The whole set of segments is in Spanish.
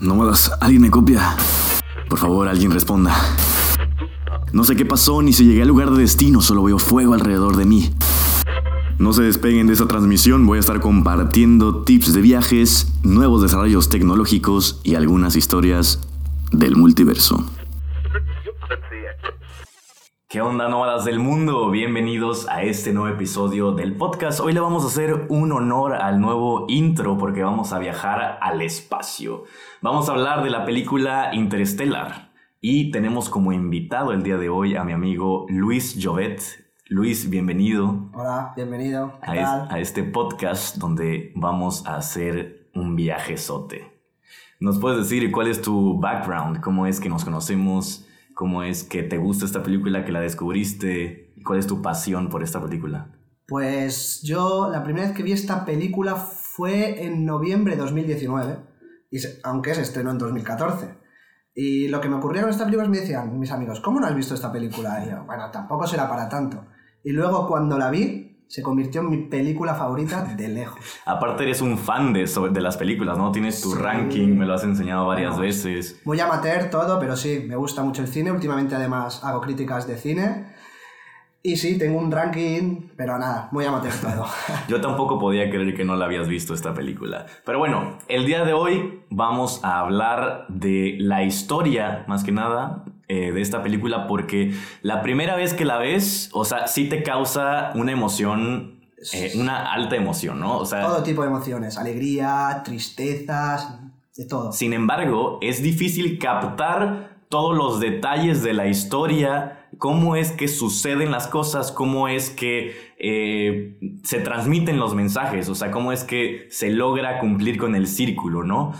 No modas, alguien me copia. Por favor, alguien responda. No sé qué pasó ni si llegué al lugar de destino, solo veo fuego alrededor de mí. No se despeguen de esta transmisión, voy a estar compartiendo tips de viajes, nuevos desarrollos tecnológicos y algunas historias del multiverso. ¿Qué onda, nómadas del mundo? Bienvenidos a este nuevo episodio del podcast. Hoy le vamos a hacer un honor al nuevo intro porque vamos a viajar al espacio. Vamos a hablar de la película Interstellar y tenemos como invitado el día de hoy a mi amigo Luis Jovet. Luis, bienvenido. Hola, bienvenido. A, es, a, este podcast donde vamos a hacer un viajezote. ¿Nos puedes decir cuál es tu background? ¿Cómo es que nos conocemos? ¿Cómo es que te gusta esta película, que la descubriste? ¿Cuál es tu pasión por esta película? Pues yo la primera vez que vi esta película fue en noviembre de 2019, y se, aunque se estrenó en 2014. Y lo que me ocurrió con esta película es me decían mis amigos, ¿cómo no has visto esta película? Y yo, bueno, tampoco será para tanto. Y luego cuando la vi, se convirtió en mi película favorita de lejos. Aparte eres un fan de, de las películas, ¿no? Tienes tu sí. ranking, me lo has enseñado varias bueno, veces. Muy amateur todo, pero sí, me gusta mucho el cine. Últimamente además hago críticas de cine. Y sí, tengo un ranking, pero nada, muy amateur todo. Yo tampoco podía creer que no la habías visto esta película. Pero bueno, el día de hoy vamos a hablar de la historia, más que nada, eh, de esta película porque la primera vez que la ves, o sea, sí te causa una emoción, eh, una alta emoción, ¿no? O sea, todo tipo de emociones, alegría, tristezas, de todo. Sin embargo, es difícil captar todos los detalles de la historia, cómo es que suceden las cosas, cómo es que eh, se transmiten los mensajes, o sea, cómo es que se logra cumplir con el círculo, ¿no?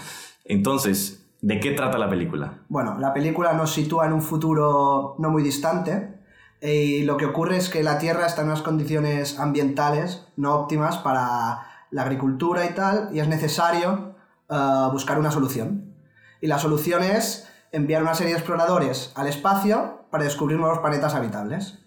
Entonces, ¿De qué trata la película? Bueno, la película nos sitúa en un futuro no muy distante y lo que ocurre es que la Tierra está en unas condiciones ambientales no óptimas para la agricultura y tal y es necesario uh, buscar una solución. Y la solución es enviar una serie de exploradores al espacio para descubrir nuevos planetas habitables.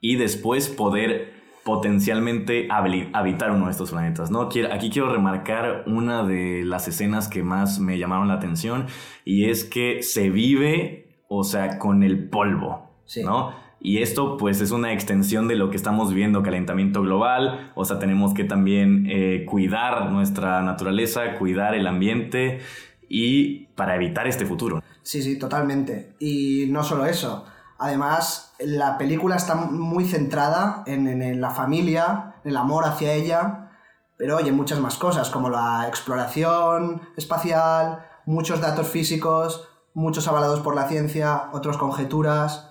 Y después poder potencialmente habitar uno de estos planetas, ¿no? Aquí quiero remarcar una de las escenas que más me llamaron la atención y es que se vive, o sea, con el polvo, sí. ¿no? Y esto pues es una extensión de lo que estamos viendo, calentamiento global, o sea, tenemos que también eh, cuidar nuestra naturaleza, cuidar el ambiente y para evitar este futuro. Sí, sí, totalmente. Y no solo eso, Además, la película está muy centrada en, en, en, la familia, en el amor hacia ella, pero oye, muchas más cosas, como la exploración espacial, muchos datos físicos, muchos avalados por la ciencia, otros conjeturas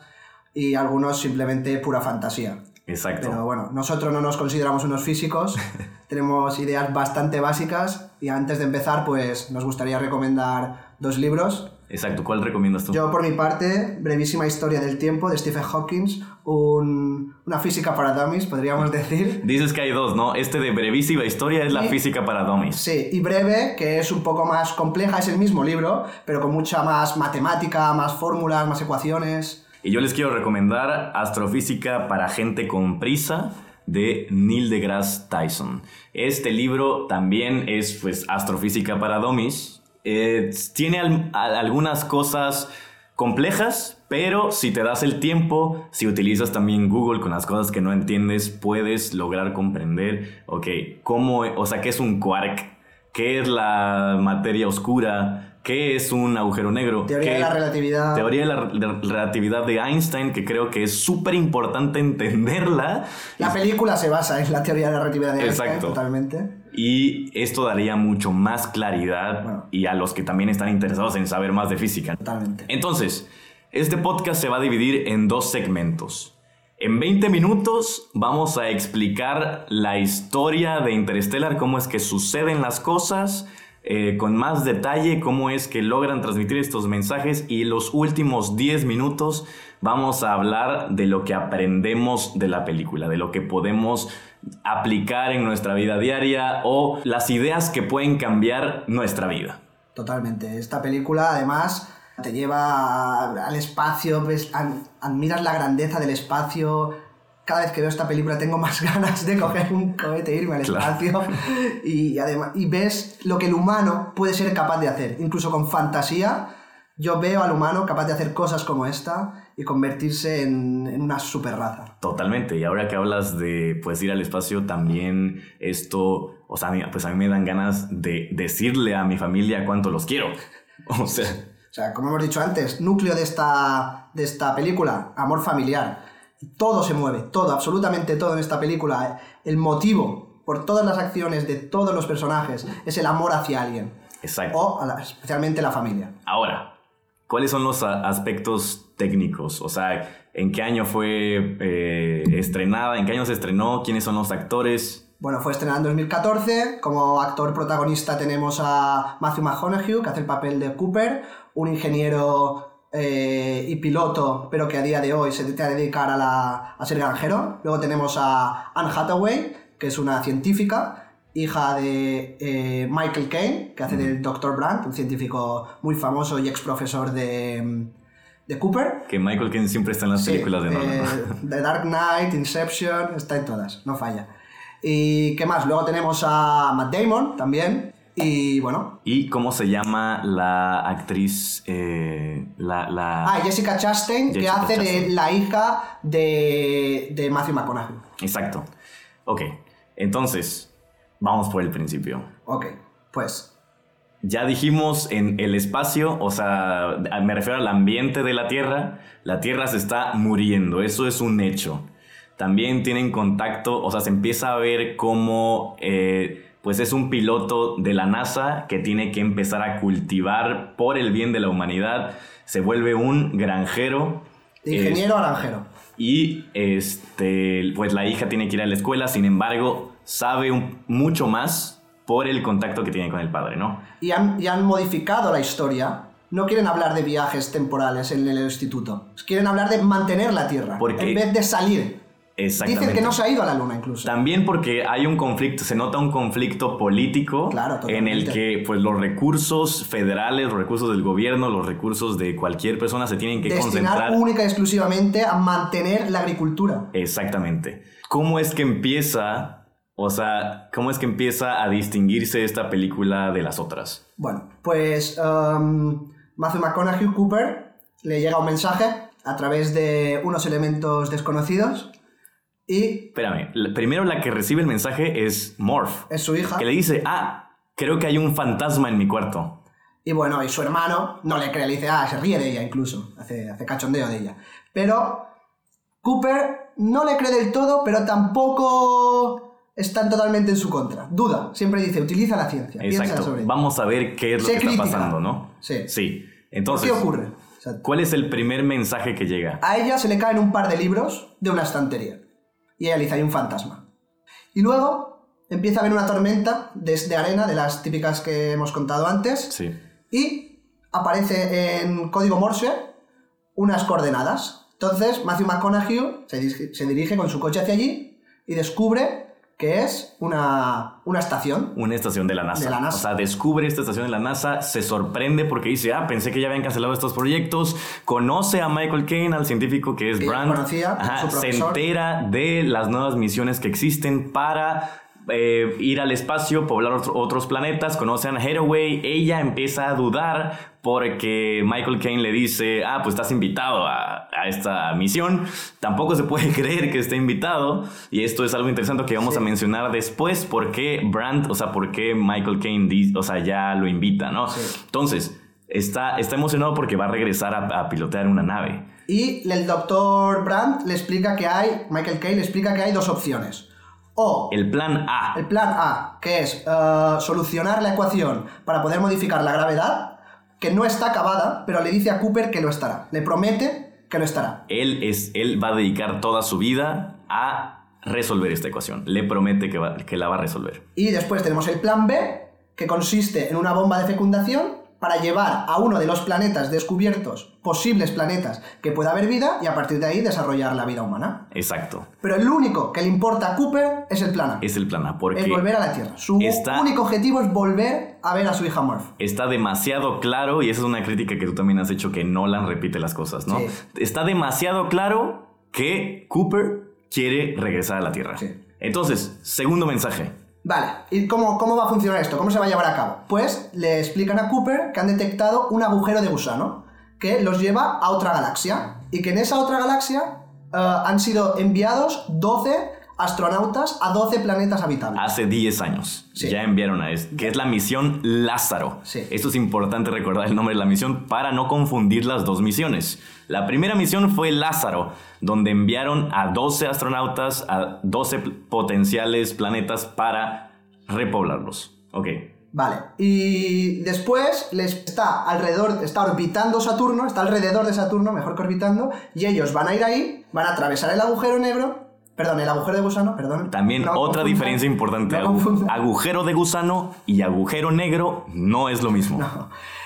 y algunos simplemente pura fantasía. Exacto. Pero bueno, nosotros no nos consideramos unos físicos, tenemos ideas bastante básicas y antes de empezar, pues nos gustaría recomendar dos libros. Exacto, ¿cuál recomiendas tú? Yo por mi parte, Brevísima Historia del Tiempo de Stephen Hawking, un, una física para dummies, podríamos decir. Dices que hay dos, ¿no? Este de Brevísima Historia es la física para dummies. Sí, y Breve, que es un poco más compleja, es el mismo libro, pero con mucha más matemática, más fórmulas, más ecuaciones. Y yo les quiero recomendar Astrofísica para gente con prisa de Neil deGrasse Tyson. Este libro también es pues astrofísica para dummies. Eh, tiene al, a, algunas cosas complejas, pero si te das el tiempo, si utilizas también Google con las cosas que no entiendes, puedes lograr comprender, ok, cómo, o sea, qué es un quark, qué es la materia oscura, ¿Qué es un agujero negro? Teoría ¿Qué? de la relatividad. Teoría de la, la relatividad de Einstein, que creo que es súper importante entenderla. La película se basa en la teoría de la relatividad de Exacto. Einstein, totalmente. Y esto daría mucho más claridad bueno. y a los que también están interesados en saber más de física. Totalmente. Entonces, este podcast se va a dividir en dos segmentos. En 20 minutos vamos a explicar la historia de Interstellar, cómo es que suceden las cosas, eh, con más detalle cómo es que logran transmitir estos mensajes y los últimos 10 minutos vamos a hablar de lo que aprendemos de la película, de lo que podemos aplicar en nuestra vida diaria o las ideas que pueden cambiar nuestra vida. Totalmente. Esta película además te lleva al espacio, ves, admiras la grandeza del espacio, cada vez que veo esta película tengo más ganas de coger un cohete e irme al espacio y, además, y ves lo que el humano puede ser capaz de hacer, incluso con fantasía. Yo veo al humano capaz de hacer cosas como esta y convertirse en, en una super raza. Totalmente. Y ahora que hablas de pues, ir al espacio, también esto, o sea, pues a mí me dan ganas de decirle a mi familia cuánto los quiero. O sea, o sea, como hemos dicho antes, núcleo de esta, de esta película, amor familiar. Todo se mueve, todo, absolutamente todo en esta película. El motivo por todas las acciones de todos los personajes es el amor hacia alguien. Exacto. O especialmente la familia. Ahora, ¿cuáles son los aspectos técnicos? O sea, ¿en qué año fue eh, estrenada? ¿En qué año se estrenó? ¿Quiénes son los actores? Bueno, fue estrenada en 2014. Como actor protagonista tenemos a Matthew McConaughey, que hace el papel de Cooper, un ingeniero eh, y piloto, pero que a día de hoy se dedica a dedicar a, la, a ser granjero. Luego tenemos a Anne Hathaway, que es una científica, hija de eh, Michael Caine, que hace del Dr. Brandt, un científico muy famoso y ex profesor de, de Cooper. Que Michael Caine siempre está en las películas de Nolan. Eh, The Dark Knight, Inception, está en todas, no falla. ¿Y qué más? Luego tenemos a Matt Damon también, y bueno. ¿Y cómo se llama la actriz? Eh, la, Ah, Jessica Chastain, que hace de la hija de, de Matthew McConaughey. Exacto. Ok, entonces, vamos por el principio. Ok, pues. Ya dijimos en el espacio, o sea, me refiero al ambiente de la Tierra, la Tierra se está muriendo, eso es un hecho. También tienen contacto, o sea, se empieza a ver cómo... Eh, pues es un piloto de la NASA que tiene que empezar a cultivar por el bien de la humanidad. Se vuelve un granjero. Ingeniero granjero. Y este, pues la hija tiene que ir a la escuela, sin embargo, sabe mucho más por el contacto que tiene con el padre, ¿no? Y han, y han modificado la historia no quieren hablar de viajes temporales en el instituto. Quieren hablar de mantener la Tierra. Porque en vez de salir. Dicen que no se ha ido a la luna incluso. También porque hay un conflicto, se nota un conflicto político en el que pues los recursos federales, los recursos del gobierno, los recursos de cualquier persona se tienen que Destinar concentrar única y exclusivamente a mantener la agricultura. Exactamente. ¿Cómo es que empieza, o sea, cómo es que empieza a distinguirse esta película de las otras? Bueno, pues um, Matthew McConaughey Cooper le llega un mensaje a través de unos elementos desconocidos y... Espérame, primero la que recibe el mensaje es Morph. Es su hija. Que le dice, ah, creo que hay un fantasma en mi cuarto. Y bueno, y su hermano no le cree, le dice, ah, se ríe de ella incluso, hace, hace cachondeo de ella. Pero Cooper no le cree del todo, pero tampoco están totalmente en su contra. Duda, siempre dice, utiliza la ciencia. Exacto. Vamos a ver qué es lo que está pasando, ¿no? Sí. Sí. Entonces, ¿qué ocurre? ¿Cuál es el primer mensaje que llega? A ella se le caen un par de libros de una estantería y dice, hay un fantasma. Y luego empieza a haber una tormenta de, arena, de las típicas que hemos contado antes, sí. y aparece en código Morse unas coordenadas. Entonces Matthew McConaughey se, se dirige con su coche hacia allí y descubre que es una, una, estación. Una estación de la, NASA. O sea, descubre esta estación de la NASA, se sorprende porque dice, ah, pensé que ya habían cancelado estos proyectos, conoce a Michael Caine, al científico que es Brand, conocía, se entera de las nuevas misiones que existen para eh, ir al espacio, poblar otros planetas, conocen a Hathaway, ella empieza a dudar porque Michael Caine le dice, ah, pues estás invitado a, esta misión, tampoco se puede creer que esté invitado, y esto es algo interesante que vamos a mencionar después, por qué Brandt, o sea, por qué Michael Caine, o sea, ya lo invita, ¿no? Entonces, está, está emocionado porque va a regresar a, a pilotear una nave. Y el doctor Brandt le explica que hay, Michael Caine le explica que hay dos opciones o el plan A. El plan A, que es eh, solucionar la ecuación para poder modificar la gravedad, que no está acabada, pero le dice a Cooper que lo estará. Le promete que lo estará. Él, es, él va a dedicar toda su vida a resolver esta ecuación. Le promete que, que la va a resolver. Y después tenemos el plan B, que consiste en una bomba de fecundación para llevar a uno de los planetas descubiertos, posibles planetas, que pueda haber vida y a partir de ahí desarrollar la vida humana. Exacto. Pero el único que le importa a Cooper es el plan A. Es el plan A, porque... Es volver a la Tierra. Su único objetivo es volver a ver a su hija Murph. Está demasiado claro, y esa es una crítica que tú también has hecho, que Nolan repite las cosas, ¿no? Está demasiado claro que Cooper quiere regresar a la Tierra. Sí. Entonces, segundo mensaje. Vale, ¿y cómo, cómo va a funcionar esto? ¿Cómo se va a llevar a cabo? Pues le explican a Cooper que han detectado un agujero de gusano que los lleva a otra galaxia y que en esa otra galaxia eh, han sido enviados 12 astronautas a 12 planetas habitables. Hace 10 años Sí. ya enviaron a esto, que es la misión Lázaro. Sí. Esto es importante recordar el nombre de la misión para no confundir las dos misiones. La primera misión fue Lázaro, donde enviaron a 12 astronautas a 12 pl- potenciales planetas para repoblarlos. Ok. Vale, y después les está alrededor, está orbitando Saturno, está alrededor de Saturno, mejor que orbitando, y ellos van a ir ahí, van a atravesar el agujero negro, perdón, el agujero de gusano, perdón. También No otra diferencia importante. no agu- agujero de gusano y agujero negro no es lo mismo.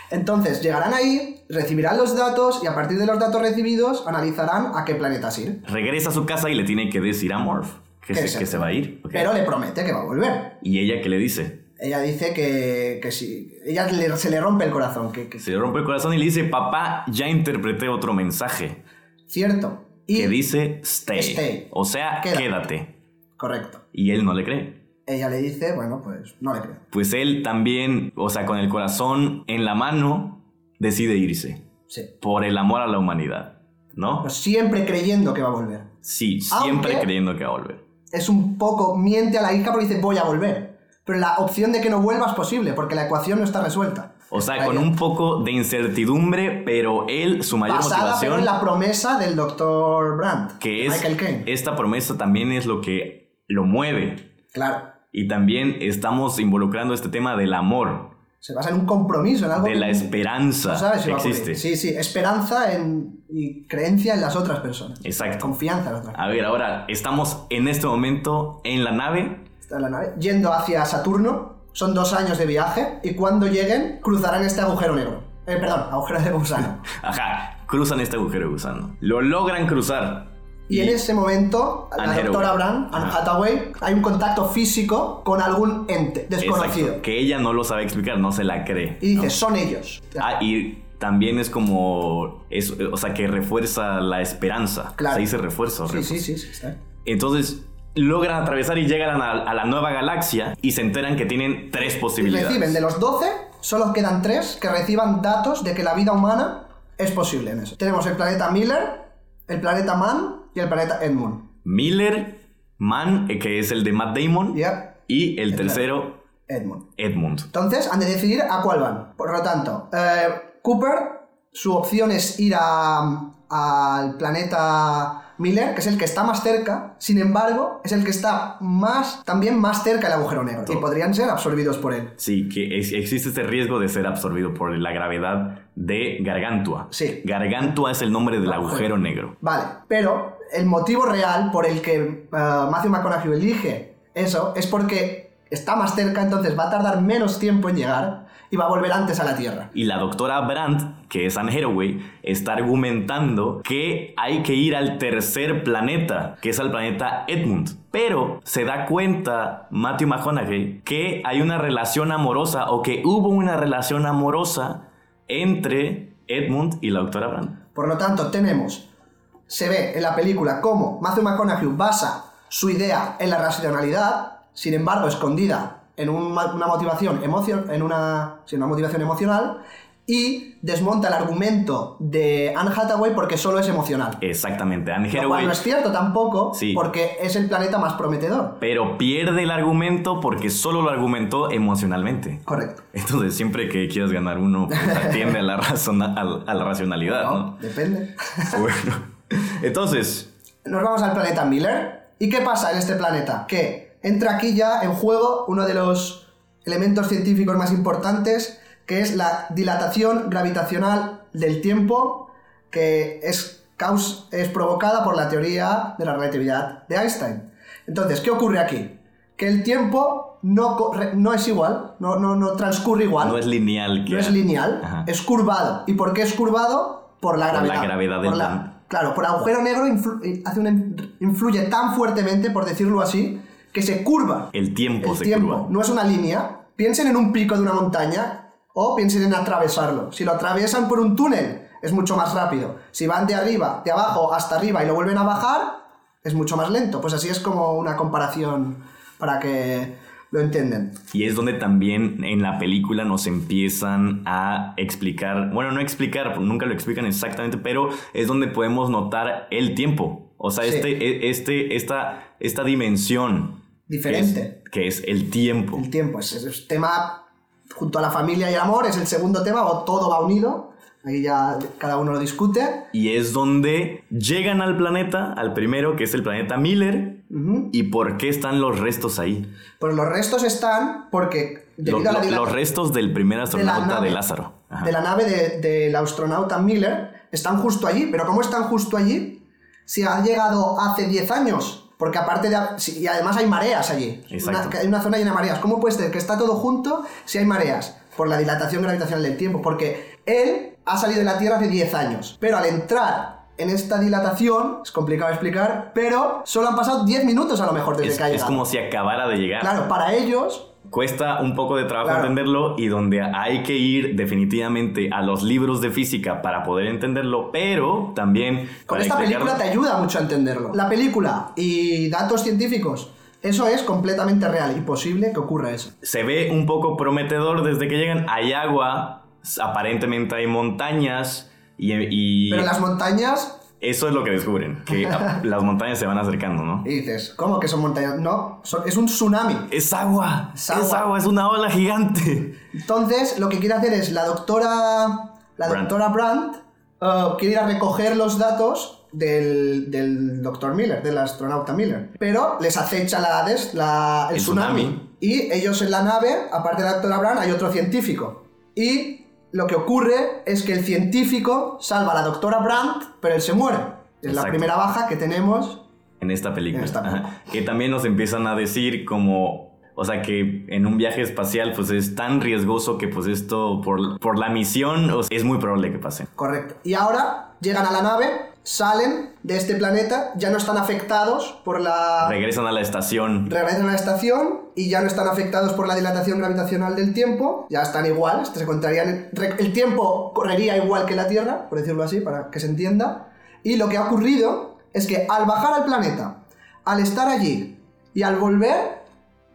Entonces, llegarán ahí, recibirán los datos, y a partir de los datos recibidos, analizarán a qué planetas ir. Regresa a su casa y le tiene que decir a Morph que, se, se- que se va a ir. ok. Pero le promete que va a volver. ¿Y ella qué le dice? Ella dice que, que sí, ella le- se le rompe el corazón, que, que Se le rompe el corazón y le dice, papá, ya interpreté otro mensaje. cierto. Y, Que dice stay. Stay. O sea, Quédate. quédate. correcto. Y él no le cree. Ella le dice, bueno, pues no le creo. Pues él también, o sea, con el corazón en la mano, decide irse. Sí. Por el amor a la humanidad. ¿No? Pero siempre creyendo que va a volver. Sí, siempre Aunque- creyendo que va a volver. Es un poco, miente a la hija porque dice, voy a volver. Pero la opción de que no vuelva es posible, porque la ecuación no está resuelta. O sea, con un poco de incertidumbre, pero él, su mayor Basada pero motivación, en la promesa del Dr. Brandt. que es, Michael Caine. esta promesa también es lo que lo mueve. Claro. Y también estamos involucrando este tema del amor, Se basa en un compromiso, en algo de la que esperanza no sabes si que existe. Sí, sí. Esperanza en, y creencia en las otras personas. Exacto. Confianza en las otras personas. A ver, ahora estamos en este momento en la nave. Está en la nave. Yendo hacia Saturno. Son dos años de viaje. Y cuando lleguen, cruzarán este agujero negro. Eh, perdón, agujero de gusano. Ajá, cruzan este agujero de gusano. Lo logran cruzar. Y en ese momento, la Anne doctora. Brand, Anne. Hathaway, hay un contacto físico con algún ente desconocido. Exacto, que ella no lo sabe explicar, no se la cree. Y dice, ¿no? son ellos. Ah, y también es como. Es, o sea, que refuerza la esperanza. Claro. Se dice refuerzo. sí, refuerzo. sí, sí, sí, está. Entonces, logran atravesar y llegan a, a la nueva galaxia y se enteran que tienen tres Y posibilidades. reciben de los 12, solo quedan 3 que reciban datos de que la vida humana es posible en eso. Tenemos el planeta Miller, el planeta Mann y el planeta Edmund. Miller, Mann, eh, que es el de Matt Damon, y el tercero, Edmund. Edmund. Entonces han de decidir a cuál van. Por lo tanto, eh, Cooper, su opción es ir a- al planeta Miller, que es el que está más cerca, sin embargo, es el que está más, también más cerca del agujero negro. Y podrían ser absorbidos por él. Sí, que es- existe este riesgo de ser absorbido por la gravedad de Gargantua. Sí. Gargantua es el nombre del Agujero. agujero negro. Vale, pero el motivo real por el que eh, Matthew McConaughey elige eso es porque está más cerca, entonces va a tardar menos tiempo en llegar y va a volver antes a la Tierra. Y la doctora Brandt, que es Anne Hathaway, está argumentando que hay que ir al tercer planeta, que es el planeta Edmund. Pero se da cuenta Matthew McConaughey que hay una relación amorosa o que hubo una relación amorosa entre Edmund y la doctora Brandt. Por lo tanto, tenemos, se ve en la película cómo Matthew McConaughey basa su idea en la racionalidad, sin embargo, escondida en un una motivación emocion en una, sí, una motivación emocional, y desmonta el argumento de Anne Hathaway porque solo es emocional. Exactamente, Anne Lo cual Hathaway. no es cierto tampoco, Sí. porque es el planeta más prometedor. Pero pierde el argumento porque solo lo argumentó emocionalmente. Correcto. Entonces, siempre que quieras ganar uno, pues, atiende a la, razona- a la racionalidad, ¿no? No, depende. Bueno, entonces, Nos vamos al planeta Miller. ¿Y qué pasa en este planeta? Que entra aquí ya en juego uno de los elementos científicos más importantes, que es la dilatación gravitacional del tiempo, que es, caus- es provocada por la teoría de la relatividad de Einstein. Entonces, ¿qué ocurre aquí? Que el tiempo no, no es igual, no, no, no transcurre igual. no es lineal. Que No es lineal, Ajá. es curvado. ¿Y por qué es curvado? Por la Por la gravedad. gravedad del la-. Claro, por agujero negro influ- eh, hace un- influye tan fuertemente, por decirlo así, que se curva El tiempo el se tiempo. curva. No es una línea. Piensen en un pico de una montaña o piensen en atravesarlo. Si lo atraviesan por un túnel, es mucho más rápido. Si van de arriba, de abajo hasta arriba y lo vuelven a bajar, es mucho más lento. Pues así es como una comparación para que lo entienden. Y es donde también en la película nos empiezan a explicar, bueno, no explicar, nunca lo explican exactamente, pero es donde podemos notar el tiempo. O sea, Sí. este, e- este, esta, esta dimensión. Diferente. Que es, que es el tiempo. El tiempo es, es tema junto a la familia y el amor, es el segundo tema, o todo va unido. Ahí ya cada uno lo discute. Y es donde llegan al planeta, al primero, que es el planeta Miller. ¿Y por qué están los restos ahí? Pues los restos están porque Lo- a la lo- los restos del primer de la astronauta de, Lázaro. Ajá. de la nave de- del astronauta Miller están justo allí. Pero ¿cómo están justo allí? Si han llegado hace 10 años. Porque aparte de... y además hay mareas allí. Exacto. Una, hay una zona llena de mareas. ¿Cómo puede ser que está todo junto si hay mareas? Por la dilatación gravitacional del tiempo. Porque él ha salido de la Tierra hace 10 años. Pero al entrar en esta dilatación, es complicado explicar, pero solo han pasado 10 minutos a lo mejor desde Es, que ha es como si acabara de llegar. Claro, para ellos Cuesta un poco de trabajo Claro. entenderlo y donde hay que ir definitivamente a los libros de física para poder entenderlo, pero también Con esta explicarlo- película te ayuda mucho a entenderlo. La película y datos científicos, eso es completamente real y posible que ocurra eso. se ve un poco prometedor desde que llegan. Hay agua, aparentemente hay montañas y, y Pero las montañas, eso es lo que descubren, que las montañas se van acercando, ¿no? y dices, ¿cómo que son montañas? No, son- es un tsunami. Es agua, Es es agua. es una ola gigante. Entonces, lo que quiere hacer es la doctora, la Brandt. doctora Brandt eh, quiere ir a recoger los datos del, del doctor Miller, del astronauta Miller. Pero les acecha la, des- la- el, El tsunami. tsunami. Y ellos en la nave, aparte de la doctora Brandt, hay otro científico. Y lo que ocurre es que el científico salva a la doctora Brandt, pero él se muere. Es la Exacto. primera baja que tenemos. En esta película. En esta película. Que también nos empiezan a decir como, o sea, que en un viaje espacial pues es tan riesgoso que pues esto por, por la misión o sea, es muy probable que pase. Correcto. Y ahora llegan a la nave, salen de este planeta, ya no están afectados por la... Regresan a la estación. regresan a la estación y ya no están afectados por la dilatación gravitacional del tiempo, ya están igual, se encontrarían, el tiempo correría igual que la Tierra, por decirlo así, para que se entienda, y lo que ha ocurrido es que al bajar al planeta, al estar allí y al volver,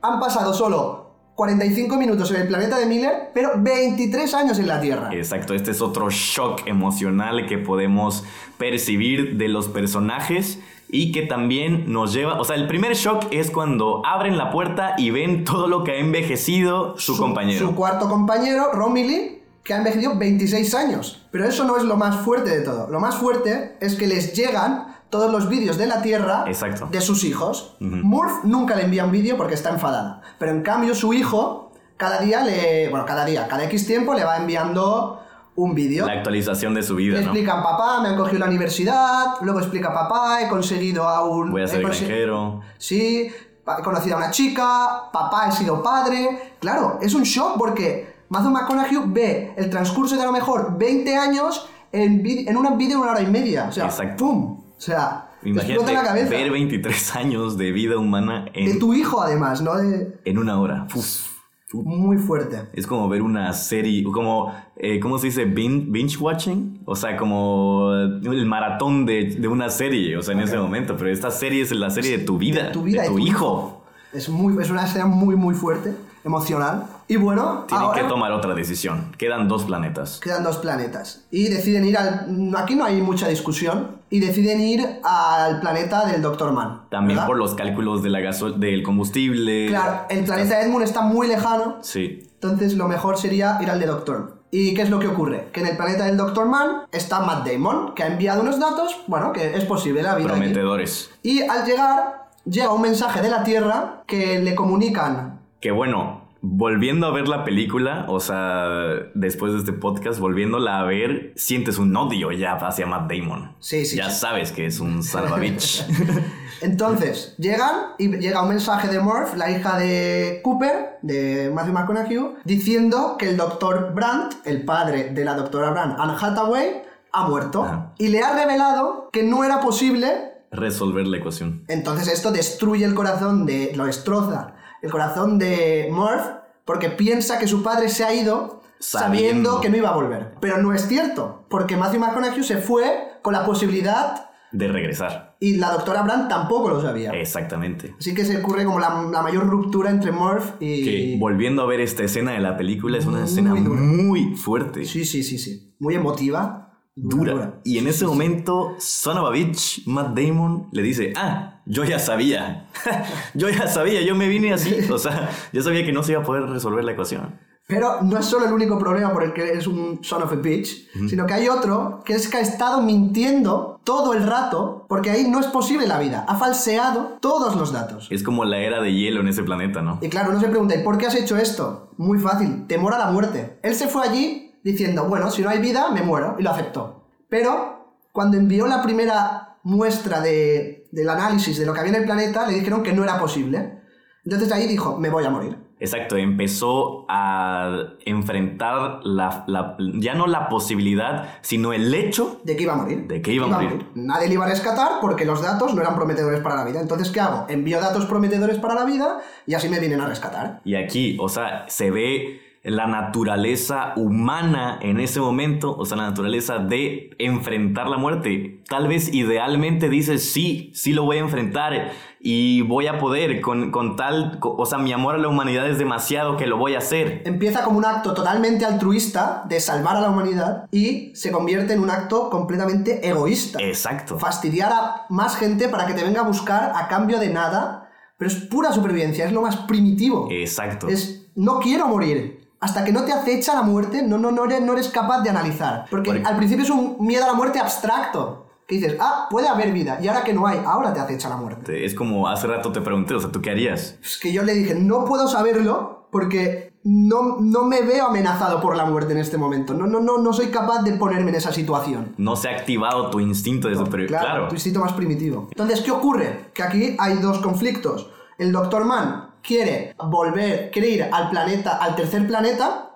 han pasado solo 45 minutos en el planeta de Miller, pero 23 años en la Tierra. Exacto, este es otro shock emocional que podemos percibir de los personajes y que también nos lleva, o sea, el primer shock es cuando abren la puerta y ven todo lo que ha envejecido su, compañero. Su cuarto compañero, Romilly, que ha envejecido 26 años. Pero eso no es lo más fuerte de todo. Lo más fuerte es que les llegan todos los vídeos de la Tierra Exacto. de sus hijos. Ujú. Murph nunca le envía un vídeo porque está enfadada. Pero en cambio su hijo, cada día le... Bueno, cada día, cada X tiempo le va enviando un vídeo. La actualización de su Le vida, ¿no? explican, papá, me han cogido la universidad. Luego explica, papá, he conseguido a un... Voy a ser granjero. Sí, he conocido a una chica, papá, he sido padre. Claro, es un shock porque Matthew McConaughey ve el transcurso de a lo mejor 20 años en, en un vídeo de una hora y media. O sea, Exacto. ¡pum! O sea, Imagínate la cabeza. ver 23 años de vida humana De en, tu hijo, además, ¿no? De- en una hora. Uf. Muy fuerte. Es como ver una serie, como, eh, ¿cómo se dice? Bin- Binge watching. O sea, como el maratón de, de una serie, o sea, en ese momento. Pero esta serie es la serie de tu vida, tu vida, de de tu tu hijo. Es, muy, es una escena muy, muy fuerte, emocional. Y bueno, Tienen ahora que tomar otra decisión. Quedan dos planetas. quedan dos planetas. Y deciden ir al... Aquí no hay mucha discusión. Y deciden ir al planeta del Dr. Mann. También ¿verdad? por los cálculos de la gaso- del combustible. Claro, el planeta Edmund está muy lejano, Sí, entonces lo mejor sería ir al de Doctor. ¿Y qué es lo que ocurre? Que en el planeta del Doctor Mann está Matt Damon, que ha enviado unos datos, bueno, que es posible la vida. allí. prometedores. Y al llegar, llega un mensaje de la Tierra que le comunican. Que bueno, volviendo a ver la película, o sea, después de este podcast, volviéndola a ver, sientes un odio ya hacia Matt Damon. Sí, sí, Ya sí. sabes que es un salvavich. Entonces, llegan y llega un mensaje de Murph, la hija de Cooper, de Matthew McConaughey, diciendo que el Dr. Brandt, el padre de la doctora Brandt, Anne Hathaway, ha muerto. Ajá. Y le ha revelado que no era posible Resolver la ecuación. Entonces esto destruye el corazón de... lo destroza el corazón de Murph porque piensa que su padre se ha ido sabiendo, Sabiendo. que no iba a volver. Pero no es cierto, porque Matthew McConaughey se fue con la posibilidad de regresar. Y la doctora Brandt tampoco lo sabía. Exactamente. Así que se ocurre como la, la mayor ruptura entre Murph y... Que volviendo a ver esta escena de la película es una Muy escena dura. muy fuerte. Sí, sí, sí, sí. Muy emotiva. dura. Y en ese momento, Son of a Bitch, Matt Damon, le dice, ah, yo ya sabía. yo ya sabía, yo me vine así. O sea, yo sabía que no se iba a poder resolver la ecuación. Pero no es solo el único problema por el que es un son of a bitch, sino que hay otro que es que ha estado mintiendo todo el rato, porque ahí no es posible la vida. Ha falseado todos los datos. Es como la era de hielo en ese planeta, ¿no? Y claro, uno se pregunta, ¿y por qué has hecho esto? Muy fácil, temor a la muerte. Él se fue allí diciendo, bueno, si no hay vida, me muero, y lo aceptó. Pero cuando envió la primera muestra de, del análisis de lo que había en el planeta, le dijeron que no era posible. Entonces ahí dijo, me voy a morir. Exacto, empezó a enfrentar la, la- ya no la posibilidad, sino el hecho De que iba a morir. De que iba a morir. Nadie le iba a rescatar porque los datos no eran prometedores para la vida. Entonces, ¿qué hago? Envío datos prometedores para la vida y así me vienen a rescatar. Y aquí, o sea, se ve la naturaleza humana en ese momento, o sea, la naturaleza de enfrentar la muerte. Tal vez idealmente dices, sí, sí lo voy a enfrentar y voy a poder con, con tal, o sea, mi amor a la humanidad es demasiado que lo voy a hacer. Empieza como un acto totalmente altruista de salvar a la humanidad y se convierte en un acto completamente egoísta. Exacto. Fastidiar a más gente para que te venga a buscar a cambio de nada. Pero es pura supervivencia, es lo más primitivo. Exacto. Es, no quiero morir. Hasta que no te acecha la muerte, no, no, no, eres, no eres capaz de analizar. Porque al principio es un miedo a la muerte abstracto. Que dices, ah, puede haber vida. Y ahora que no hay, ahora te acecha la muerte. Es como hace rato te pregunté, o sea, ¿tú qué harías? Es que yo le dije, no puedo saberlo porque no, no me veo amenazado por la muerte en este momento. No, no, no, no soy capaz de ponerme en esa situación. No se ha activado tu instinto de supervivencia. Claro, Claro. tu instinto más primitivo. Entonces, ¿qué ocurre? Que aquí hay dos conflictos. El Doctor Mann quiere volver, quiere ir al planeta, al tercer planeta,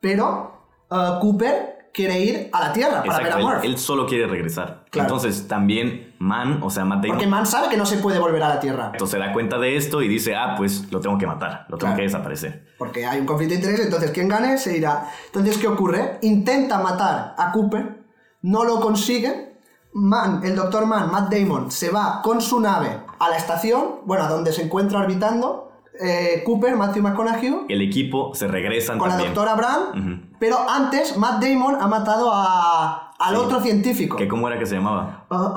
pero eh, Cooper quiere ir a la Tierra para ver a Exacto, Murph. él, él solo quiere regresar. Claro. Entonces también Man, o sea, Matt Damon, Porque Mann sabe que no se puede volver a la Tierra. se da cuenta de esto y dice, ah, pues lo tengo que matar, lo tengo Claro. que desaparecer. Porque hay un conflicto de interés, entonces quien gane se irá. Entonces, ¿qué ocurre? Intenta matar a Cooper, no lo consigue. Mann, el Doctor Mann, Matt Damon, se va con su nave a la estación, bueno, a donde se encuentra orbitando. Eh, Cooper, Matthew McConaughey, El equipo se regresan con la doctora Brown, pero antes Matt Damon ha matado a, al Sí. otro científico. ¿Que ¿Cómo era que se llamaba? Ah,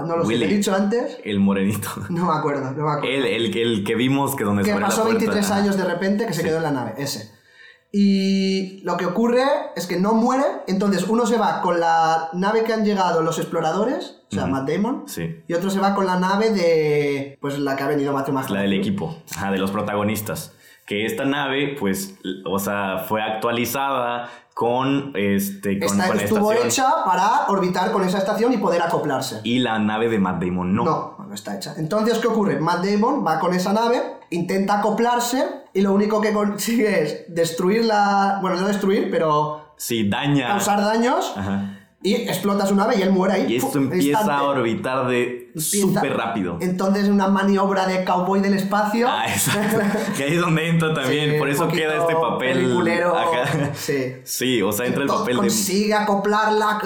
ah, no lo sé, Willy. ¿te he dicho antes? El morenito. No me acuerdo, no me acuerdo. El, el, que- el que vimos que donde se que la pasó puerta. 23 años de repente que se quedó en la nave, ese. Y lo que ocurre es que no muere, entonces uno se va con la nave que han llegado los exploradores, o sea. Matt Damon, Sí. y otro se va con la nave de, pues la que ha venido Matthew La McConaughey. del equipo, ajá, de los protagonistas. Que esta nave, pues, o sea, fue actualizada con este. Con, Esta con la estuvo estación. hecha para orbitar con esa estación y poder acoplarse. Y la nave de Matt Damon no. No, no está hecha. Entonces, ¿qué ocurre? Matt Damon va con esa nave, intenta acoplarse y lo único que consigue es destruir la... Bueno, no destruir, pero Sí, daña. causar daños Ajá. y explota su nave y él muere ahí. Y esto empieza a orbitar de súper rápido. Entonces, una maniobra de cowboy del espacio. Ah, exacto. que ahí es donde entra también. Sí, Por eso queda este papel. peliculero. acá. Sí. Sí, o sea, entra el papel de. Consigue acoplarla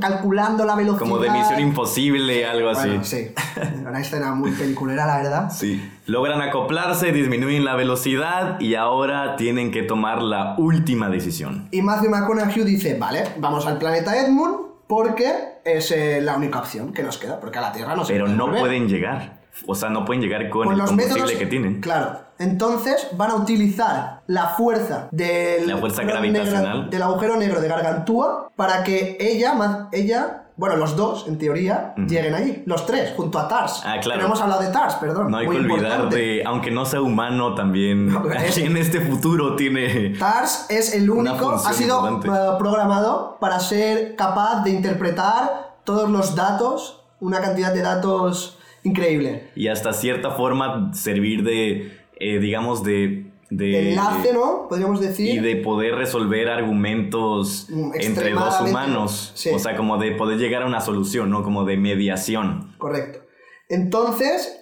calculando la velocidad. Como de misión imposible, algo así. Sí. Una escena muy peliculera, la verdad. Sí. Logran acoplarse, disminuyen la velocidad y ahora tienen que tomar la última decisión. Y Matthew McConaughey dice, vale, vamos al planeta Edmund porque es eh, la única opción que nos queda, porque a la Tierra no se Pero puede no volver. pueden llegar. O sea, no pueden llegar con Con el los combustible métodos que tienen. Claro. Entonces van a utilizar la fuerza del La fuerza agujero gravitacional. negro- del agujero negro de Gargantúa para que ella, ella, bueno, los dos, en teoría, lleguen allí. Los tres, junto a Tars. Ah, claro. No hemos hablado de Tars, perdón. No hay muy que olvidar importante. de, aunque no sea humano, también No, pero es- en este futuro tiene. TARS es el único, ha sido eh, programado para ser capaz de interpretar todos los datos, una cantidad de datos increíble. Y hasta cierta forma servir de, eh, digamos, de. De enlace, ¿no? Podríamos decir. Y de poder resolver argumentos Mm, entre dos humanos. sí. O sea, como de poder llegar a una solución, ¿no? Como de mediación. Correcto. Entonces.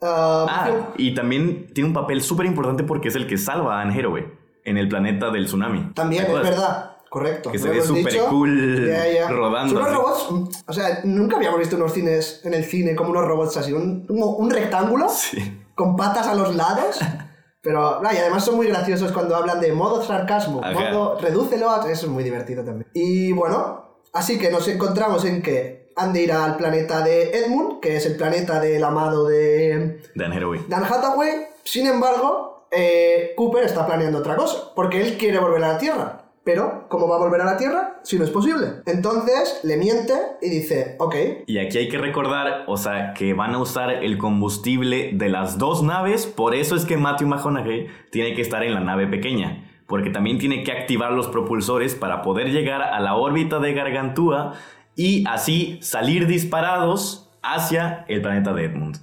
eh, Ah, y también tiene un papel súper importante porque es el que salva a Anne Hathaway en el planeta del tsunami. también ¿Te es verdad. Correcto. Que se ve súper cool Ya, ya. rodando. Son unos robots, mm, o sea, nunca habíamos visto unos cines en el cine como unos robots así, un, un, un rectángulo Sí. con patas a los lados. Pero, y además son muy graciosos cuando hablan de modo sarcasmo, Ajá. modo redúcelo, a- eso es muy divertido también. Y bueno, así que nos encontramos en que han de ir al planeta de Edmund, que es el planeta del amado de Dan Hathaway. Dan Hathaway. Sin embargo, eh, Cooper está planeando otra cosa, porque él quiere volver a la Tierra. Pero, ¿cómo va a volver a la Tierra si no es posible? Entonces, le miente y dice, ok, Y aquí hay que recordar, o sea, que van a usar el combustible de las dos naves, por eso es que Matthew McConaughey tiene que estar en la nave pequeña, porque también tiene que activar los propulsores para poder llegar a la órbita de Gargantúa y así salir disparados hacia el planeta de Edmund.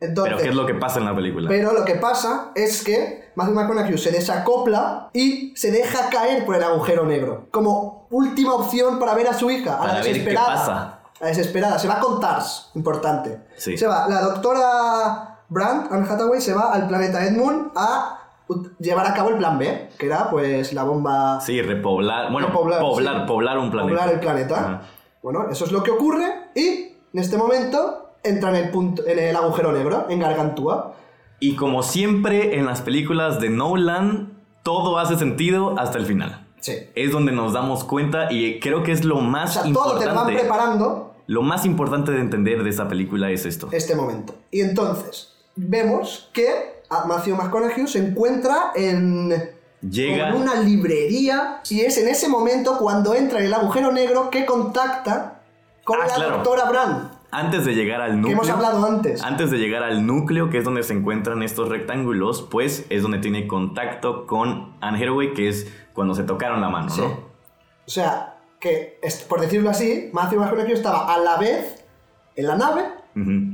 entonces... Pero ¿qué es lo que pasa en la película? Pero lo que pasa es que Matthew McConaughey se desacopla y se deja caer por el agujero negro. Como última opción para ver a su hija, a Para la ver qué desesperada. pasa. A la desesperada. Se va con TARS, importante. Sí. Se va, la doctora Brandt, Anne Hathaway, se va al planeta Edmund a llevar a cabo el plan B, que era pues la bomba... Sí, repoblar, bueno, Repoblar, poblar, sí. poblar un planeta. poblar el planeta. Bueno, eso es lo que ocurre y en este momento entra en el, punto, en el agujero negro, en Gargantúa. Y como siempre en las películas de Nolan, todo hace sentido hasta el final. Sí. Es donde nos damos cuenta y creo que es lo O más sea, todo te lo van importante. preparando Lo más importante de entender de esta película es esto. este momento. Y entonces vemos que Matthew McConaughey se encuentra en, Llega en una librería y es en ese momento cuando entra en el agujero negro que contacta con Ah, la claro. doctora Brand, antes de llegar al que núcleo. hemos hablado antes. Antes de llegar al núcleo, que es donde se encuentran estos rectángulos, pues es donde tiene contacto con Anne Hathaway, que es cuando se tocaron la mano, Sí. ¿no? O sea, que por decirlo así, Matthew McConaughey estaba a la vez en la nave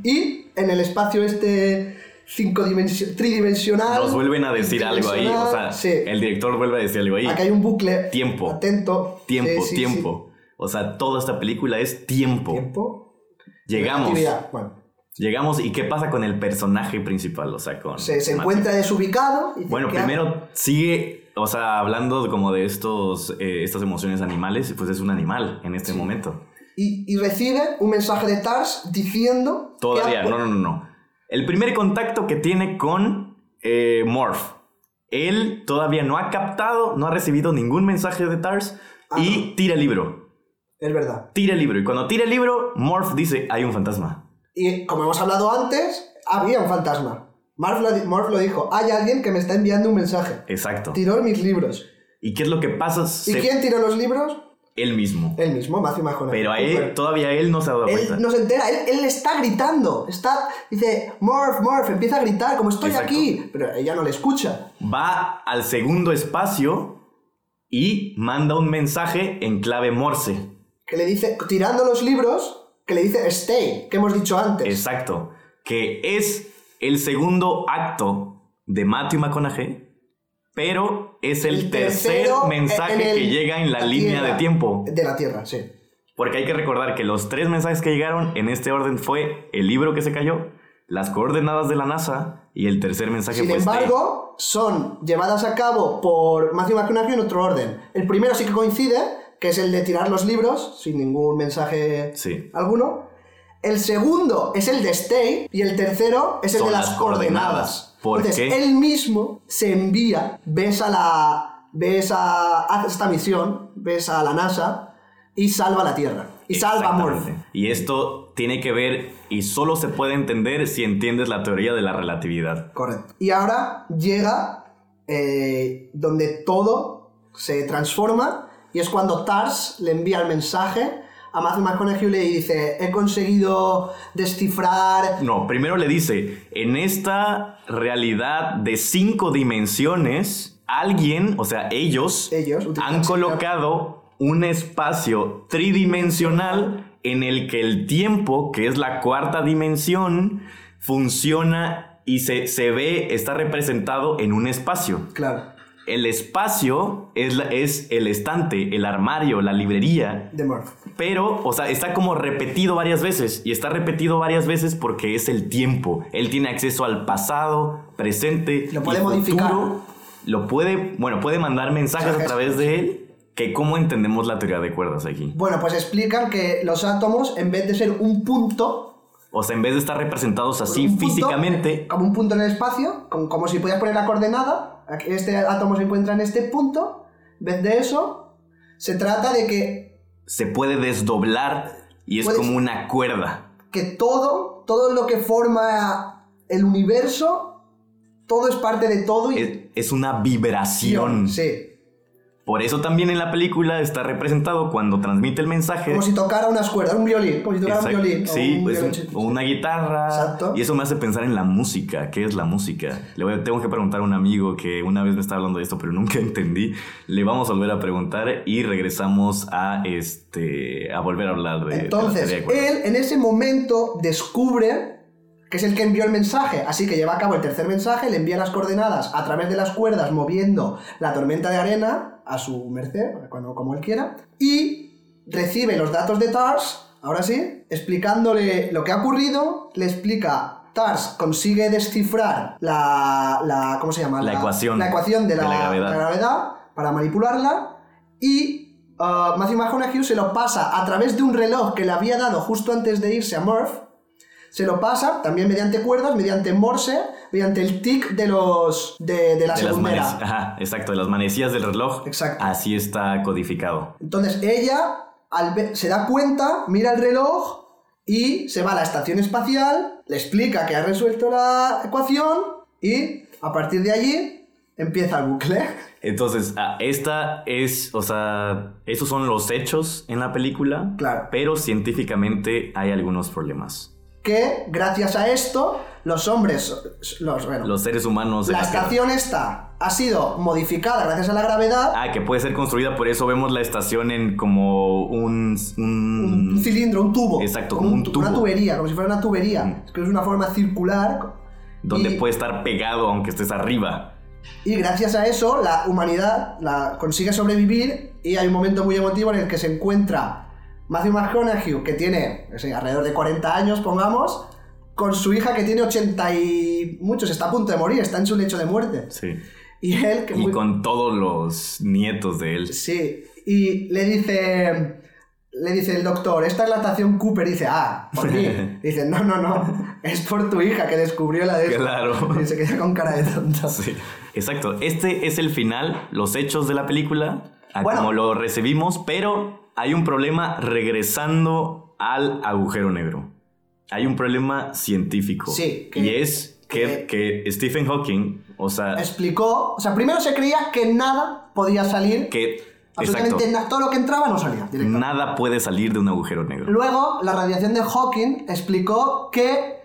y en el espacio este cinco dimensi- tridimensional. Nos vuelven a decir algo ahí, o sea, sí. el director vuelve a decir algo ahí. Aquí hay un bucle. Tiempo. Atento. Tiempo, Sí, tiempo. O sea, toda esta película es tiempo. Tiempo. Llegamos. Bueno, Llegamos y ¿qué pasa con el personaje principal? O sea, con... se, se encuentra desubicado. y Bueno, primero sigue, o sea, hablando como de estos, eh, estas emociones animales, pues es un animal en este momento. Y, y recibe un mensaje de Tars diciendo. Todavía, no, no, no, no. El primer contacto que tiene con eh, Morph. Él todavía no ha captado, no ha recibido ningún mensaje de Tars Ah, y tira el libro. Es verdad. Tira el libro. Y cuando tira el libro, Morph dice, hay un fantasma. Y como hemos hablado antes, había un fantasma. Morph lo, Morph lo dijo: hay alguien que me está enviando un mensaje. Exacto. Tiró mis libros. ¿Y qué es lo que pasa? ¿Y Se- quién tiró los libros? Él mismo. Él mismo, Matthew McConaughey. Pero a él, todavía él no se ha dado cuenta. Él no se entera, él, él está gritando. Está, dice, Morph, Morph, empieza a gritar, como estoy Exacto. aquí. Pero ella no le escucha. Va al segundo espacio y manda un mensaje en clave Morse. Que le dice, tirando los libros, que le dice stay, que hemos dicho antes. Exacto. Que es el segundo acto de Matthew McConaughey, pero es el, tercer mensaje el- que llega en la, línea Tierra. de tiempo. De la Tierra, sí. Porque hay que recordar que los tres mensajes que llegaron en este orden fue el libro que se cayó, las coordenadas de la NASA y el tercer mensaje Sin este. embargo, son llevadas a cabo por Matthew McConaughey en otro orden. El primero sí que coincide, que es el de tirar los libros, sin ningún mensaje Sí. alguno. El segundo es el de Stay y el tercero es el Son de las, las coordenadas. coordenadas. ¿Por Entonces, qué? él mismo se envía, ves a la. ves a. hace esta misión, ves a la NASA y salva la Tierra. Y salva a Morph. Exactamente. Y esto tiene que ver y solo se puede entender si entiendes la teoría de la relatividad. Correcto. Y ahora llega eh, donde todo se transforma y es cuando Tars le envía el mensaje a Matthew McConaughey y le dice, he conseguido descifrar... No, primero le dice, en esta realidad de cinco dimensiones, alguien, o sea, ellos, Ellos han colocado un espacio tridimensional en el que el tiempo, que es la cuarta dimensión, funciona y se, se ve, está representado en un espacio. Claro, El espacio es, la- es el estante, el armario, la librería, de pero, o sea, está como repetido varias veces. Y está repetido varias veces porque es el tiempo. Él tiene acceso al pasado, presente. Lo puede y modificar. futuro. Lo puede, bueno, puede mandar mensajes a través de él Que ¿Cómo entendemos la teoría de cuerdas aquí? Bueno, pues explican que los átomos, en vez de ser un punto, O sea, en vez de estar representados así punto, físicamente, como un punto en el espacio, como, como si pudieras poner la coordenada, este átomo se encuentra en este punto, en vez de eso, se trata de que, se puede desdoblar y es como una cuerda. que todo, todo lo que forma el universo, todo es parte de todo y... Es, es una vibración. Sí, Por eso también en la película está representado cuando transmite el mensaje. como si tocara unas cuerdas, un violín, como si tocara Exacto. un violín. o Sí, un pues un- o una guitarra. Exacto. Y eso me hace pensar en la música. ¿Qué es la música? Le voy a- tengo que preguntar a un amigo que una vez me estaba hablando de esto, pero nunca entendí. Le vamos a volver a preguntar y regresamos a este a volver a hablar de. Entonces, de él en ese momento descubre que es el que envió el mensaje, así que lleva a cabo el tercer mensaje, le envía las coordenadas a través de las cuerdas moviendo la tormenta de arena a su merced, cuando, como él quiera, y recibe los datos de TARS, ahora sí, explicándole lo que ha ocurrido, le explica... TARS consigue descifrar la, la ¿cómo se llama? La ecuación la ecuación de la, de la gravedad. de la gravedad para manipularla y uh, Matthew McConaughey se lo pasa a través de un reloj que le había dado justo antes de irse a Murph. Se lo pasa también mediante cuerdas, mediante Morse, mediante el tic de los de, de la De las segundera. Ajá, exacto, de las manecillas del reloj. Exacto. Así está codificado. Entonces ella al se da cuenta, mira el reloj y se va a la estación espacial, le explica que ha resuelto la ecuación y a partir de allí empieza el bucle. Entonces, ah, esta es, o sea, esos son los hechos en la película. Claro. Pero científicamente hay algunos problemas. Que gracias a esto los hombres, los, bueno, Los seres humanos. La la Tierra- estación esta ha sido modificada gracias a la gravedad. Ah, que puede ser construida, por eso vemos la estación en como un... un- Un cilindro, un tubo. Exacto, como un tu- tubo. Una tubería, como si fuera una tubería. Mm. Es que es una forma circular. donde y, puede estar pegado aunque estés arriba. y gracias a eso la humanidad la consigue sobrevivir y hay un momento muy emotivo en el que se encuentra Matthew McConaughey, que tiene no sé, alrededor de 40 años, pongamos, con su hija que tiene 80 y muchos, está a punto de morir, está en su lecho de muerte. Sí. Y él, que Y muy- con todos los nietos de él. Sí, y le dice, le dice el doctor, esta es la estación Cooper, y dice, ah, por mí. Dice, no, no, no, es por tu hija que descubrió la de... Claro. Y se queda con cara de tonto. Sí. Exacto. Este es el final, los hechos de la película, a Bueno. como lo recibimos, pero hay un problema regresando al agujero negro. Hay un problema científico. Sí, que- y es que, que Stephen Hawking, o sea, Explicó, o sea, primero se creía que nada podía salir, que absolutamente exacto, todo lo que entraba no salía nada puede salir de un agujero negro. Luego, la radiación de Hawking explicó que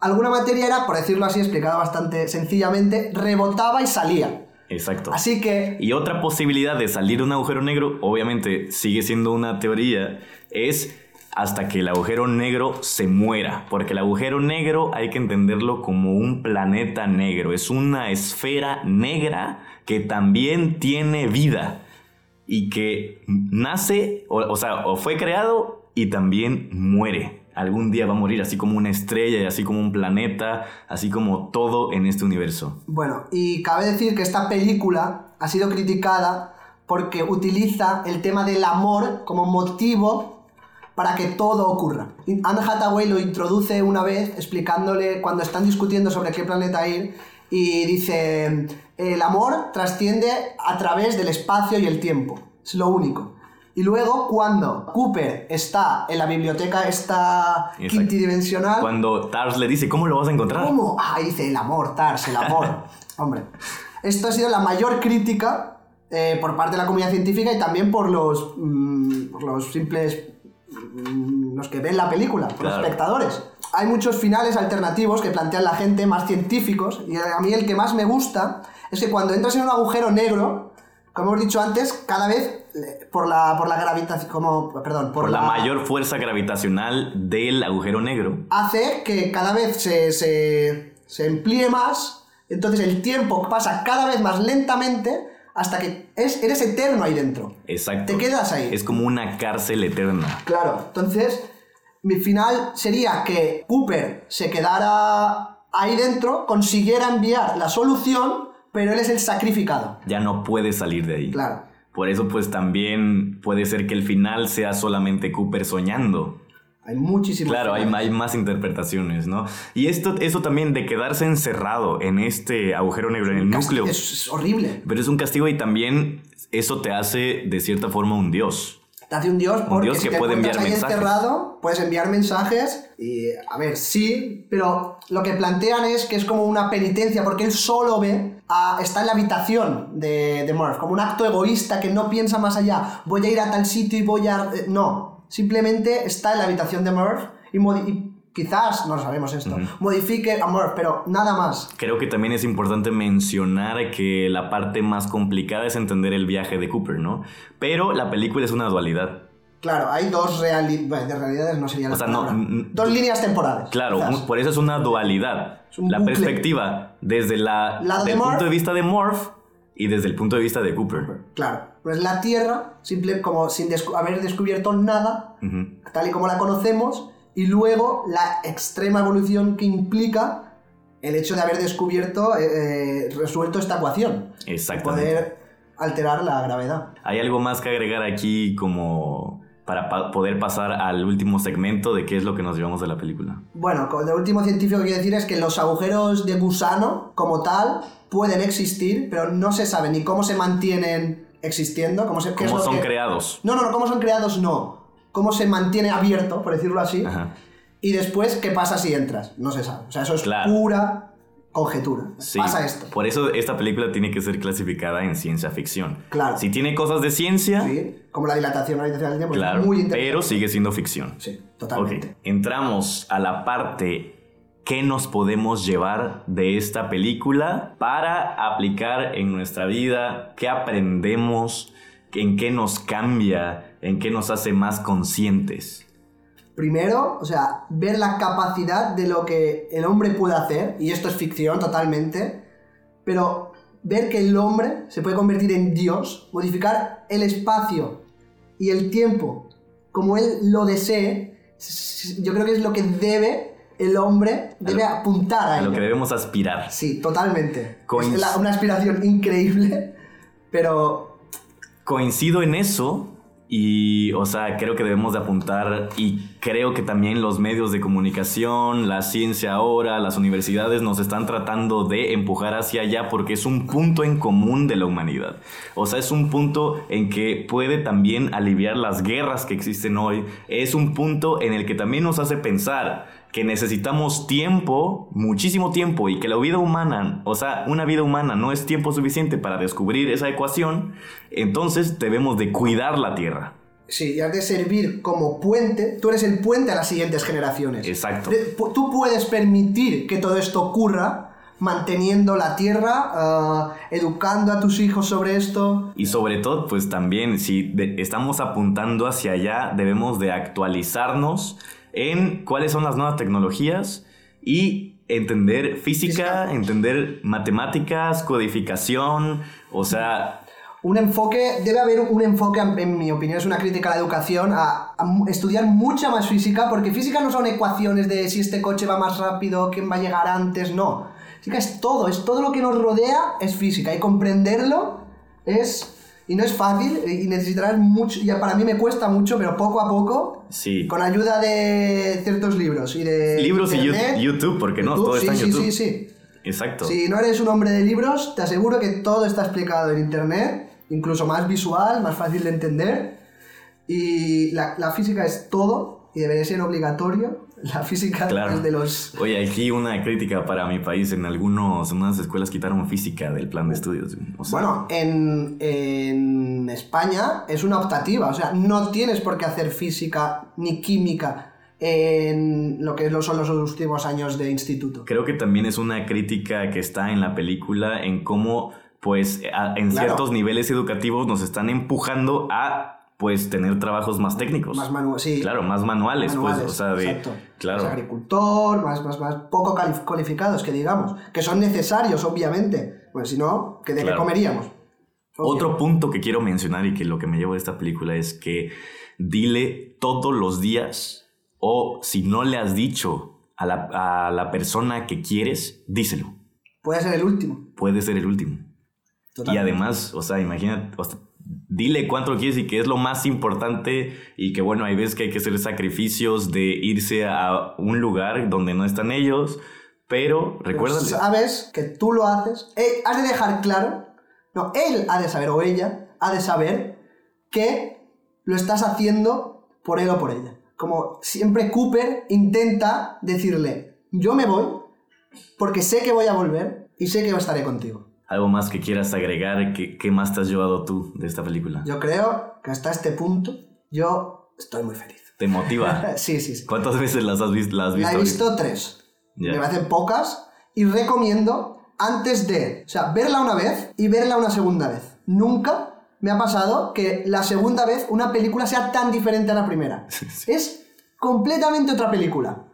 alguna materia era, por decirlo así, explicada bastante sencillamente, rebotaba y salía. Exacto. Así que Y otra posibilidad de salir de un agujero negro, obviamente sigue siendo una teoría, es hasta que el agujero negro se muera. Porque el agujero negro hay que entenderlo como un planeta negro. Es una esfera negra que también tiene vida. Y que nace, o, o sea, o fue creado y también muere. Algún día va a morir, así como una estrella y así como un planeta, así como todo en este universo. Bueno, y cabe decir que esta película ha sido criticada porque utiliza el tema del amor como motivo para que todo ocurra. Anne Hathaway lo introduce una vez explicándole cuando están discutiendo sobre qué planeta ir y dice, el amor trasciende a través del espacio y el tiempo, es lo único. Y luego cuando Cooper está en la biblioteca esta Exacto. quintidimensional, Cuando Tars le dice, ¿cómo lo vas a encontrar? ¿Cómo? Ah, dice el amor, Tars, el amor. Hombre, esto ha sido la mayor crítica eh, por parte de la comunidad científica y también por los, mm, por los simples, mm, los que ven la película, por los espectadores. Hay muchos finales alternativos que plantean la gente, más científicos, y a mí el que más me gusta es que cuando entras en un agujero negro, como hemos dicho antes, cada vez por la, por la gravitación, como, perdón, por, Por la mayor fuerza gravitacional del agujero negro. hace que cada vez se, se, se emplee más, entonces el tiempo pasa cada vez más lentamente hasta que es, eres eterno ahí dentro. Exacto. Te quedas ahí. Es como una cárcel eterna. Claro, entonces mi final sería que Cooper se quedara ahí dentro, consiguiera enviar la solución, pero él es el sacrificado. Ya no puede salir de ahí. Claro. Por eso pues también puede ser que el final sea solamente Cooper soñando. Hay muchísimas. Claro, hay, hay, más interpretaciones, ¿no? Y esto, eso también de quedarse encerrado en este agujero negro, en el núcleo. Es, horrible. Pero es un castigo y también eso te hace de cierta forma un dios. Te hace un dios porque un dios que puede enviar ahí mensajes. encerrado, puedes enviar mensajes y, a ver, sí, pero lo que plantean es que es como una penitencia porque él solo ve, a, está en la habitación de, de Murph, como un acto egoísta que no piensa más allá. Voy a ir a tal sitio y voy a... Eh, no, simplemente está en la habitación de Murph y, quizás, no sabemos esto, modifique a Murph, pero nada más. Creo que también es importante mencionar que la parte más complicada es entender el viaje de Cooper, ¿no? Pero la película es una dualidad. Claro, hay dos realidades, de realidades, no sería la o sea, Dos líneas temporales. Claro, por eso es una dualidad. la perspectiva desde la, del punto de vista de Morph y desde el punto de vista de Cooper. Claro, pues la Tierra, simple, como sin haber descubierto nada, tal y como la conocemos, y luego la extrema evolución que implica el hecho de haber descubierto, eh, eh, resuelto esta ecuación. Exactamente. Poder alterar la gravedad. ¿Hay algo más que agregar aquí como para poder pasar al último segmento de qué es lo que nos llevamos de la película? Bueno, lo último científico que quiero decir es que los agujeros de gusano, como tal, pueden existir, pero no se sabe ni cómo se mantienen existiendo, cómo, se, ¿Cómo son creados. No, no, no, cómo son creados no. Cómo se mantiene abierto, por decirlo así. Y después, ¿qué pasa si entras? No se sabe. O sea, eso es pura conjetura. Pasa esto. Por eso esta película tiene que ser clasificada en ciencia ficción. Claro. Si tiene cosas de ciencia. Sí, como la dilatación, la dilatación del tiempo. Claro, muy pero sigue siendo ficción. Sí, totalmente. Entramos a la parte qué nos podemos llevar de esta película para aplicar en nuestra vida, qué aprendemos, en qué nos cambia, en qué nos hace más conscientes. Primero, o sea, ver la capacidad de lo que el hombre puede hacer, y esto es ficción totalmente, pero ver que el hombre se puede convertir en Dios, modificar el espacio y el tiempo como él lo desee, yo creo que es lo que debe el hombre debe apuntar a, a lo que debemos aspirar. Sí, totalmente. es una aspiración increíble, pero... Coincido en eso y, o sea, creo que debemos de apuntar y creo que también los medios de comunicación, la ciencia ahora, las universidades nos están tratando de empujar hacia allá porque es un punto en común de la humanidad. O sea, es un punto en que puede también aliviar las guerras que existen hoy. Es un punto en el que también nos hace pensar que necesitamos tiempo, muchísimo tiempo, y que la vida humana, o sea, una vida humana no es tiempo suficiente para descubrir esa ecuación, entonces debemos de cuidar la Tierra. Sí, y has de servir como puente, tú eres el puente a las siguientes generaciones. Exacto. Tú puedes permitir que todo esto ocurra manteniendo la tierra, ah, educando a tus hijos sobre esto. Y sobre todo, pues también, si estamos apuntando hacia allá, debemos de actualizarnos en cuáles son las nuevas tecnologías y entender física, entender matemáticas, codificación, o sea... Un enfoque, debe haber un enfoque, en mi opinión, es una crítica a la educación, a, estudiar mucha más física, porque física no son ecuaciones de si este coche va más rápido, quién va a llegar antes, no. Física es todo, es todo lo que nos rodea, es física, y comprenderlo es y no es fácil y necesitarás mucho, ya para mí me cuesta mucho, pero poco a poco, sí. con ayuda de ciertos libros y de... Libros y YouTube, porque no, todo está en YouTube. Sí, sí, sí. Exacto. Si no eres un hombre de libros, te aseguro que todo está explicado en Internet, incluso más visual, más fácil de entender. Y la, la física es todo y debería ser obligatorio la física de los... Oye, aquí una crítica para mi país. En algunos, en unas escuelas quitaron física del plan de estudios. Bueno, en, en España es una optativa. O sea, no tienes por qué hacer física ni química en lo que son los últimos años de instituto. Creo que también es una crítica que está en la película en cómo, pues, en ciertos niveles educativos nos están empujando a pues tener trabajos más técnicos. Más manuales, sí. Claro, más manuales, pues, o sea, de... Exacto. Claro. Más agricultor, más, más, más poco cualificados, que digamos, que son necesarios, obviamente, pues si no, ¿de qué comeríamos? Otro punto que quiero mencionar y que lo que me llevo de esta película es que dile todos los días, o si no le has dicho a la, a la persona que quieres, díselo. Puede ser el último. Puede ser el último. Y además, o sea, imagínate, dile cuánto quieres y que es lo más importante y que bueno, hay veces que hay que hacer sacrificios de irse a un lugar donde no están ellos, pero recuerda... Sabes que tú lo haces, eh, has de dejar claro, no, él ha de saber o ella ha de saber que lo estás haciendo por él o por ella. Como siempre Cooper intenta decirle, yo me voy porque sé que voy a volver y sé que estaré contigo. ¿Algo más que quieras agregar? ¿Qué, ¿Qué, más te has llevado tú de esta película? Yo creo que hasta este punto yo estoy muy feliz. ¿Te motiva? sí, sí, sí. ¿Cuántas veces las has, visto? La he visto tres. Me parecen pocas y recomiendo antes de, o sea, verla una vez y verla una segunda vez. Nunca me ha pasado que la segunda vez una película sea tan diferente a la primera. Es completamente otra película.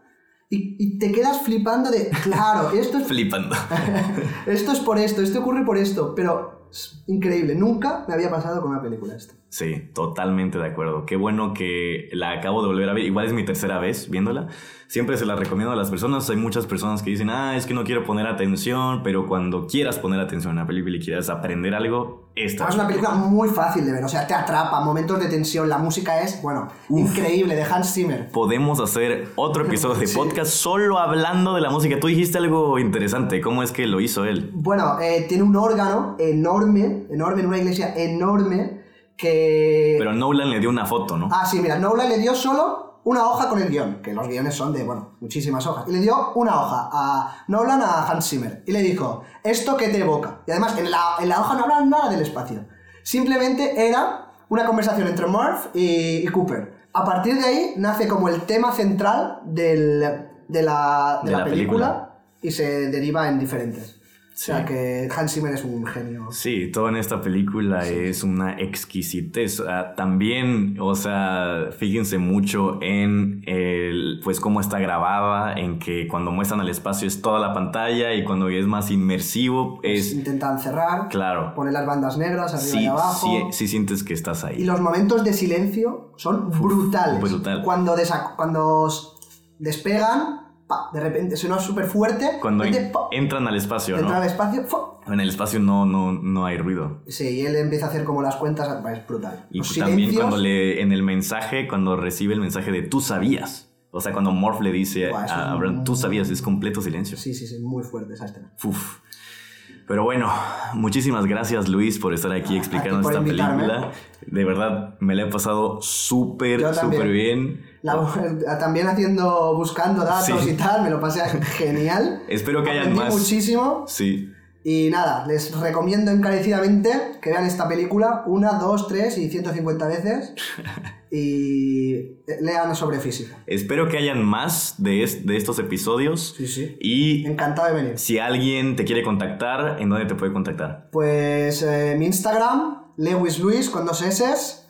Y, te quedas flipando de, claro, esto es... Flipando. esto es por esto, esto ocurre por esto, pero es increíble, nunca me había pasado con una película esto. Sí, totalmente de acuerdo. Qué bueno que la acabo de volver a ver, igual es mi tercera vez viéndola. Siempre se la recomiendo a las personas, hay muchas personas que dicen, ah, es que no quiero poner atención, pero cuando quieras poner atención en una película y quieras aprender algo, esta. Es una película muy fácil de ver, o sea, te atrapa, momentos de tensión, la música es, bueno, increíble, de Hans Zimmer. Podemos hacer otro episodio de podcast solo hablando de la música. Tú dijiste algo interesante, ¿cómo es que lo hizo él? Bueno, eh, tiene un órgano enorme, enorme, en una iglesia enorme, que... Pero Nolan le dio una foto, ¿no? Ah, sí, mira, Nolan le dio solo una hoja con el guion, que los guiones son de, bueno, muchísimas hojas. Y le dio una hoja a Nolan, a Hans Zimmer. Y le dijo, ¿esto qué te evoca? Y además, en la, en la hoja no hablaba nada del espacio. Simplemente era una conversación entre Murph y, Cooper. A partir de ahí nace como el tema central del, de la, de, la, película y se deriva en diferentes. O sea que Hans Zimmer es un genio. Sí, todo en esta película es una exquisitez. también, o sea, fíjense mucho en el, pues cómo está grabada, en que cuando muestran el espacio es toda la pantalla y cuando es más inmersivo es... intentan cerrar. Claro. Poner las bandas negras arriba y abajo. Sí, sí sientes que estás ahí. Y los momentos de silencio son brutales. brutal. Cuando, cuando despegan de repente suena súper fuerte. Cuando entran al espacio, Entran al espacio, En el espacio no, no, no hay ruido. Sí, y él empieza a hacer como las cuentas, es brutal. Y también cuando le, en el mensaje, cuando recibe el mensaje de tú sabías. O sea, cuando Morph le dice a Abraham, tú sabías, es completo silencio. Sí, sí, sí, muy fuerte esa escena. Uf. Pero bueno, muchísimas gracias Luis por estar aquí explicando esta película. De verdad, me la he pasado súper, súper bien. también haciendo, buscando datos y tal, me lo pasé genial. Espero que hayan más. muchísimo. Sí. Y nada, les recomiendo encarecidamente que vean esta película una, dos, tres y 150 veces y lean sobre física. Espero que hayan más de, de estos episodios. Sí, sí. Y encantado de venir. Si alguien te quiere contactar, ¿en dónde te puede contactar? Pues eh, mi Instagram, Lewis Luis con dos S.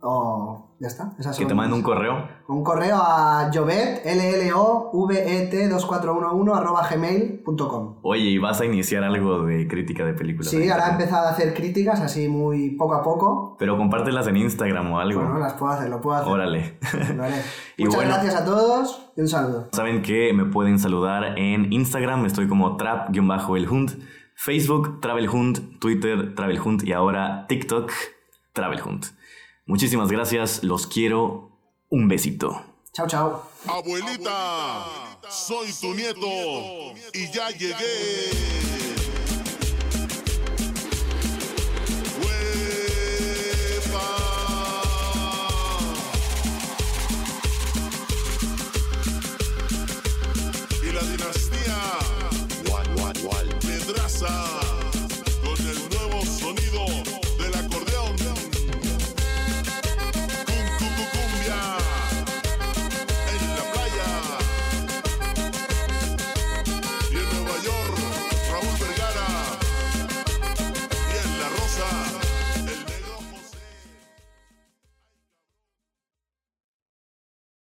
O ya está. que te manden un correo. Un correo a Jovet, l l o v e t 2411 arroba gmail.com. Oye, ¿y vas a iniciar algo de crítica de películas? Sí, ahora he empezado a hacer críticas así muy poco a poco. Pero compártelas en Instagram o algo. Bueno, las puedo hacer, lo puedo hacer. Órale. Muchas gracias a todos y un saludo. Saben que me pueden saludar en Instagram, estoy como trap-el-hunt, Facebook, Travelhunt, Twitter, Travelhunt y ahora TikTok, Travelhunt. Muchísimas gracias, los quiero. Un besito. Chao, chao. Abuelita, soy tu nieto y ya llegué.